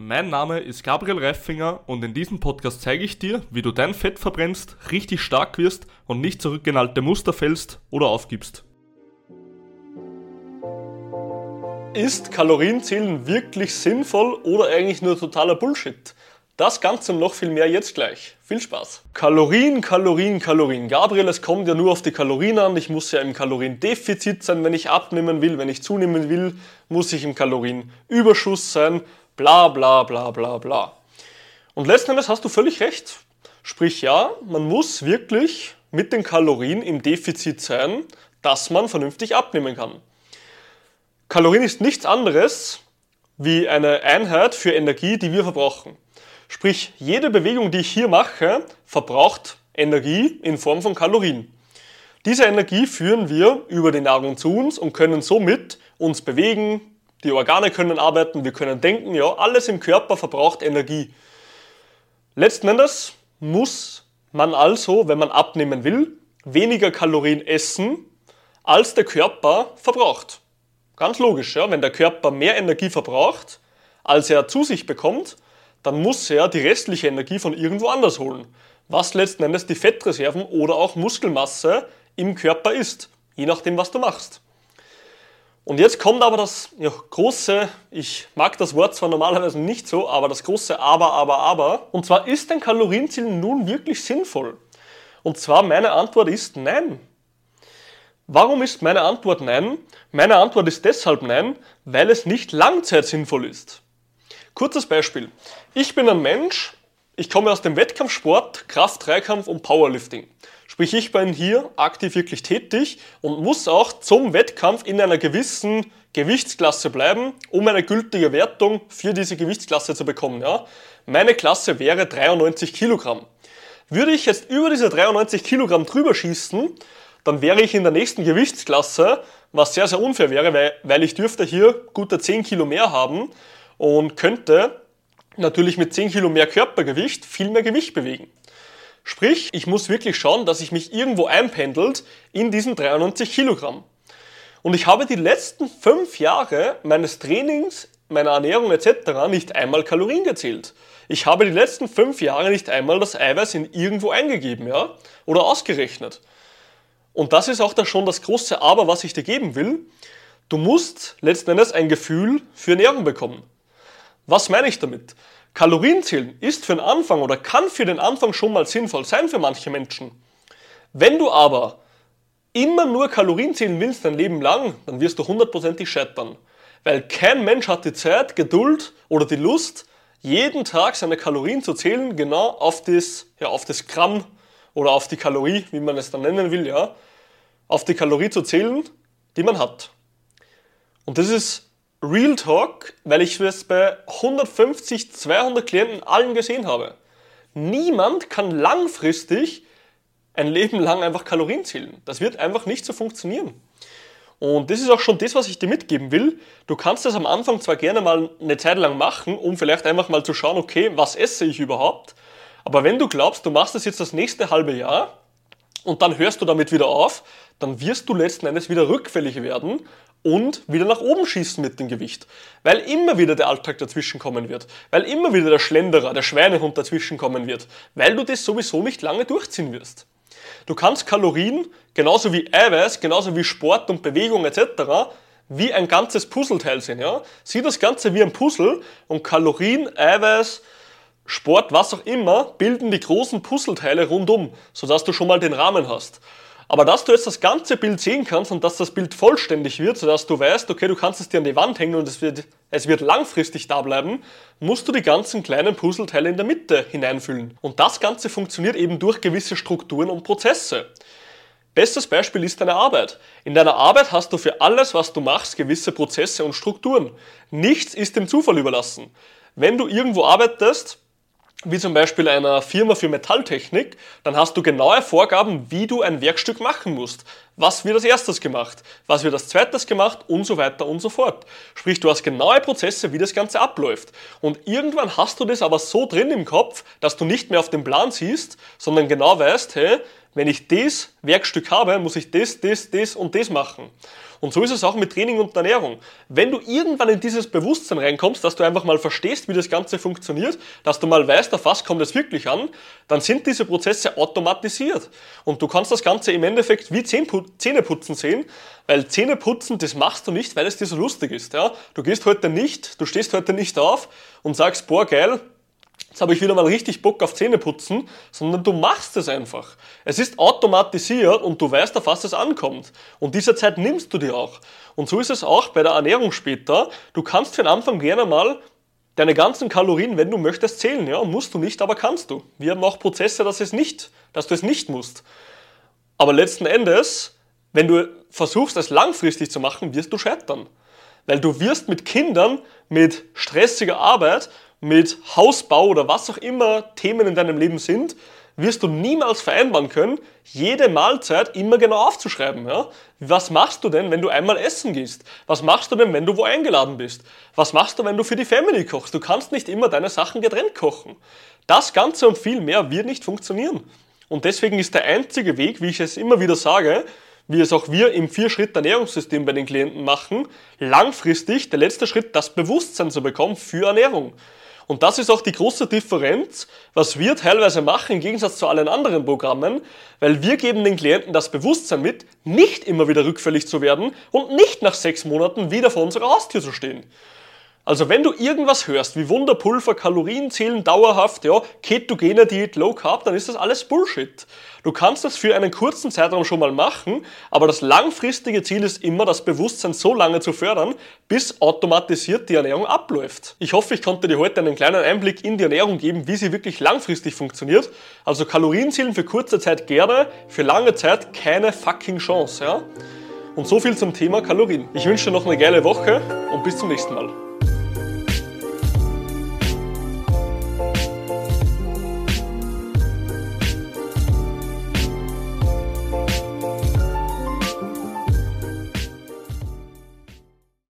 Mein Name ist Gabriel Reifinger und in diesem Podcast zeige ich dir, wie du dein Fett verbrennst, richtig stark wirst und nicht zurück Muster fällst oder aufgibst. Ist Kalorienzählen wirklich sinnvoll oder eigentlich nur totaler Bullshit? Das Ganze und noch viel mehr jetzt gleich. Viel Spaß. Kalorien, Kalorien, Kalorien. Gabriel, es kommt ja nur auf die Kalorien an. Ich muss ja im Kaloriendefizit sein, wenn ich abnehmen will. Wenn ich zunehmen will, muss ich im Kalorienüberschuss sein bla bla bla bla bla. Und letzten Endes hast du völlig recht. Sprich ja, man muss wirklich mit den Kalorien im Defizit sein, dass man vernünftig abnehmen kann. Kalorien ist nichts anderes wie eine Einheit für Energie, die wir verbrauchen. Sprich, jede Bewegung, die ich hier mache, verbraucht Energie in Form von Kalorien. Diese Energie führen wir über die Nahrung zu uns und können somit uns bewegen, die Organe können arbeiten, wir können denken, ja, alles im Körper verbraucht Energie. Letzten Endes muss man also, wenn man abnehmen will, weniger Kalorien essen, als der Körper verbraucht. Ganz logisch, ja, wenn der Körper mehr Energie verbraucht, als er zu sich bekommt, dann muss er die restliche Energie von irgendwo anders holen, was letzten Endes die Fettreserven oder auch Muskelmasse im Körper ist, je nachdem, was du machst. Und jetzt kommt aber das ja, große, ich mag das Wort zwar normalerweise nicht so, aber das große Aber, Aber, Aber. Und zwar ist ein Kalorienziel nun wirklich sinnvoll? Und zwar meine Antwort ist nein. Warum ist meine Antwort nein? Meine Antwort ist deshalb nein, weil es nicht langzeit sinnvoll ist. Kurzes Beispiel. Ich bin ein Mensch, ich komme aus dem Wettkampfsport, Kraft, Dreikampf und Powerlifting. Sprich, ich bin hier aktiv wirklich tätig und muss auch zum Wettkampf in einer gewissen Gewichtsklasse bleiben, um eine gültige Wertung für diese Gewichtsklasse zu bekommen. Ja? Meine Klasse wäre 93 Kilogramm. Würde ich jetzt über diese 93 Kilogramm drüber schießen, dann wäre ich in der nächsten Gewichtsklasse, was sehr, sehr unfair wäre, weil, weil ich dürfte hier gute 10 Kilo mehr haben und könnte natürlich mit 10 Kilo mehr Körpergewicht viel mehr Gewicht bewegen. Sprich, ich muss wirklich schauen, dass ich mich irgendwo einpendelt in diesen 93 Kilogramm. Und ich habe die letzten fünf Jahre meines Trainings, meiner Ernährung etc. nicht einmal Kalorien gezählt. Ich habe die letzten fünf Jahre nicht einmal das Eiweiß in irgendwo eingegeben, ja, oder ausgerechnet. Und das ist auch da schon das große Aber, was ich dir geben will. Du musst letzten Endes ein Gefühl für Ernährung bekommen. Was meine ich damit? Kalorienzählen ist für den Anfang oder kann für den Anfang schon mal sinnvoll sein für manche Menschen. Wenn du aber immer nur Kalorien zählen willst dein Leben lang, dann wirst du hundertprozentig scheitern. Weil kein Mensch hat die Zeit, Geduld oder die Lust, jeden Tag seine Kalorien zu zählen, genau auf das, ja, auf das Gramm oder auf die Kalorie, wie man es dann nennen will, ja, auf die Kalorie zu zählen, die man hat. Und das ist Real Talk, weil ich es bei 150, 200 Klienten allen gesehen habe. Niemand kann langfristig ein Leben lang einfach Kalorien zählen. Das wird einfach nicht so funktionieren. Und das ist auch schon das, was ich dir mitgeben will. Du kannst das am Anfang zwar gerne mal eine Zeit lang machen, um vielleicht einfach mal zu schauen, okay, was esse ich überhaupt? Aber wenn du glaubst, du machst das jetzt das nächste halbe Jahr und dann hörst du damit wieder auf, dann wirst du letzten Endes wieder rückfällig werden und wieder nach oben schießen mit dem Gewicht. Weil immer wieder der Alltag dazwischen kommen wird. Weil immer wieder der Schlenderer, der Schweinehund dazwischen kommen wird. Weil du das sowieso nicht lange durchziehen wirst. Du kannst Kalorien, genauso wie Eiweiß, genauso wie Sport und Bewegung etc., wie ein ganzes Puzzleteil sehen. Ja? Sieh das Ganze wie ein Puzzle und Kalorien, Eiweiß, Sport, was auch immer, bilden die großen Puzzleteile rundum, sodass du schon mal den Rahmen hast. Aber dass du jetzt das ganze Bild sehen kannst und dass das Bild vollständig wird, sodass du weißt, okay, du kannst es dir an die Wand hängen und es wird, es wird langfristig da bleiben, musst du die ganzen kleinen Puzzleteile in der Mitte hineinfüllen. Und das Ganze funktioniert eben durch gewisse Strukturen und Prozesse. Bestes Beispiel ist deine Arbeit. In deiner Arbeit hast du für alles, was du machst, gewisse Prozesse und Strukturen. Nichts ist dem Zufall überlassen. Wenn du irgendwo arbeitest, wie zum Beispiel einer Firma für Metalltechnik, dann hast du genaue Vorgaben, wie du ein Werkstück machen musst, Was wird als erstes gemacht? Was wird als zweites gemacht? Und so weiter und so fort. Sprich, du hast genaue Prozesse, wie das Ganze abläuft. Und irgendwann hast du das aber so drin im Kopf, dass du nicht mehr auf den Plan siehst, sondern genau weißt, hey, wenn ich das Werkstück habe, muss ich das, das, das und das machen. Und so ist es auch mit Training und Ernährung. Wenn du irgendwann in dieses Bewusstsein reinkommst, dass du einfach mal verstehst, wie das Ganze funktioniert, dass du mal weißt, auf was kommt es wirklich an, dann sind diese Prozesse automatisiert. Und du kannst das Ganze im Endeffekt wie Zähneputzen sehen, weil Zähneputzen, das machst du nicht, weil es dir so lustig ist. Ja? Du gehst heute nicht, du stehst heute nicht auf und sagst, boah, geil, jetzt habe ich wieder mal richtig Bock auf Zähneputzen, sondern du machst es einfach. Es ist automatisiert und du weißt, auf was es ankommt. Und diese Zeit nimmst du dir auch. Und so ist es auch bei der Ernährung später. Du kannst für den Anfang gerne mal deine ganzen Kalorien, wenn du möchtest, zählen. Ja, musst du nicht, aber kannst du. Wir haben auch Prozesse, dass, es nicht, dass du es nicht musst. Aber letzten Endes, wenn du versuchst, es langfristig zu machen, wirst du scheitern. Weil du wirst mit Kindern, mit stressiger Arbeit mit Hausbau oder was auch immer Themen in deinem Leben sind, wirst du niemals vereinbaren können, jede Mahlzeit immer genau aufzuschreiben. Ja? Was machst du denn, wenn du einmal essen gehst? Was machst du denn, wenn du wo eingeladen bist? Was machst du, wenn du für die Family kochst? Du kannst nicht immer deine Sachen getrennt kochen. Das Ganze und viel mehr wird nicht funktionieren. Und deswegen ist der einzige Weg, wie ich es immer wieder sage, wie es auch wir im Vier-Schritt-Ernährungssystem bei den Klienten machen, langfristig der letzte Schritt, das Bewusstsein zu bekommen für Ernährung. Und das ist auch die große Differenz, was wir teilweise machen im Gegensatz zu allen anderen Programmen, weil wir geben den Klienten das Bewusstsein mit, nicht immer wieder rückfällig zu werden und nicht nach sechs Monaten wieder vor unserer Haustür zu stehen. Also wenn du irgendwas hörst, wie Wunderpulver, Kalorien zählen dauerhaft, ja, ketogene Diät, Low Carb, dann ist das alles Bullshit. Du kannst das für einen kurzen Zeitraum schon mal machen, aber das langfristige Ziel ist immer, das Bewusstsein so lange zu fördern, bis automatisiert die Ernährung abläuft. Ich hoffe, ich konnte dir heute einen kleinen Einblick in die Ernährung geben, wie sie wirklich langfristig funktioniert. Also Kalorienzählen für kurze Zeit gerne, für lange Zeit keine fucking Chance, ja? Und so viel zum Thema Kalorien. Ich wünsche dir noch eine geile Woche und bis zum nächsten Mal.